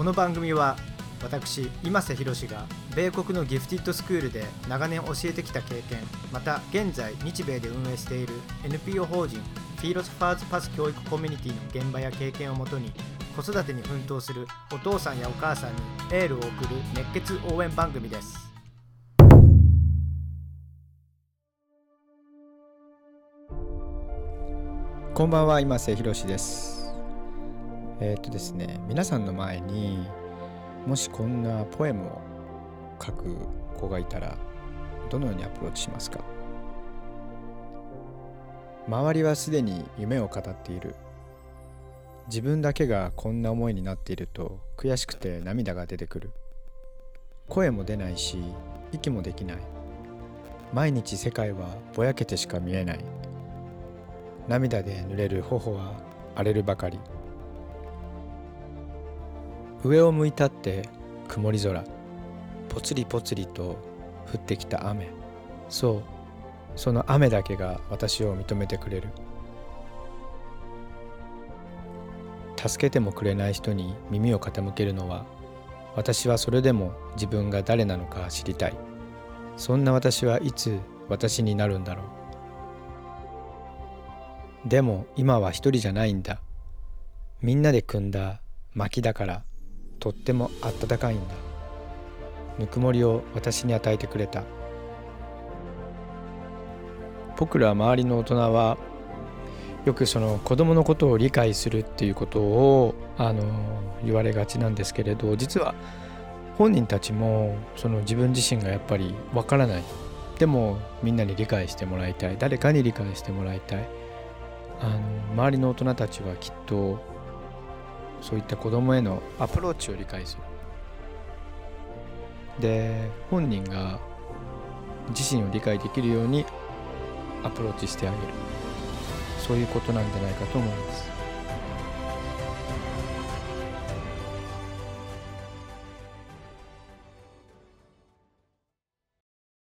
この番組は私今瀬宏が米国のギフティッドスクールで長年教えてきた経験また現在日米で運営している NPO 法人フィーロスファーズパス教育コミュニティの現場や経験をもとに子育てに奮闘するお父さんやお母さんにエールを送る熱血応援番組です。こんばんは今瀬宏です。えー、とですね皆さんの前にもしこんなポエムを書く子がいたらどのようにアプローチしますか？周りはすでに夢を語っている。自分だけがこんな思いになっていると悔しくて涙が出てくる。声も出ないし息もできない。毎日世界はぼやけてしか見えない。涙で濡れる頬は荒れるばかり。上を向いたって曇り空。ぽつりぽつりと降ってきた雨。そう。その雨だけが私を認めてくれる。助けてもくれない人に耳を傾けるのは私はそれでも自分が誰なのか知りたい。そんな私はいつ私になるんだろう。でも今は一人じゃないんだ。みんなで組んだ薪だから。とってもあったかいんだ。ぬくもりを私に与えてくれた。僕ら周りの大人はよくその子供のことを理解するっていうことをあの言われがちなんですけれど実は本人たちもその自分自身がやっぱりわからない。でもみんなに理解してもらいたい。誰かに理解してもらいたい。あの周りの大人たちはきっとそういった子供へのアプローチを理解する。で本人が自身を理解できるようにアプローチしてあげる。そういうことなんじゃないかと思います。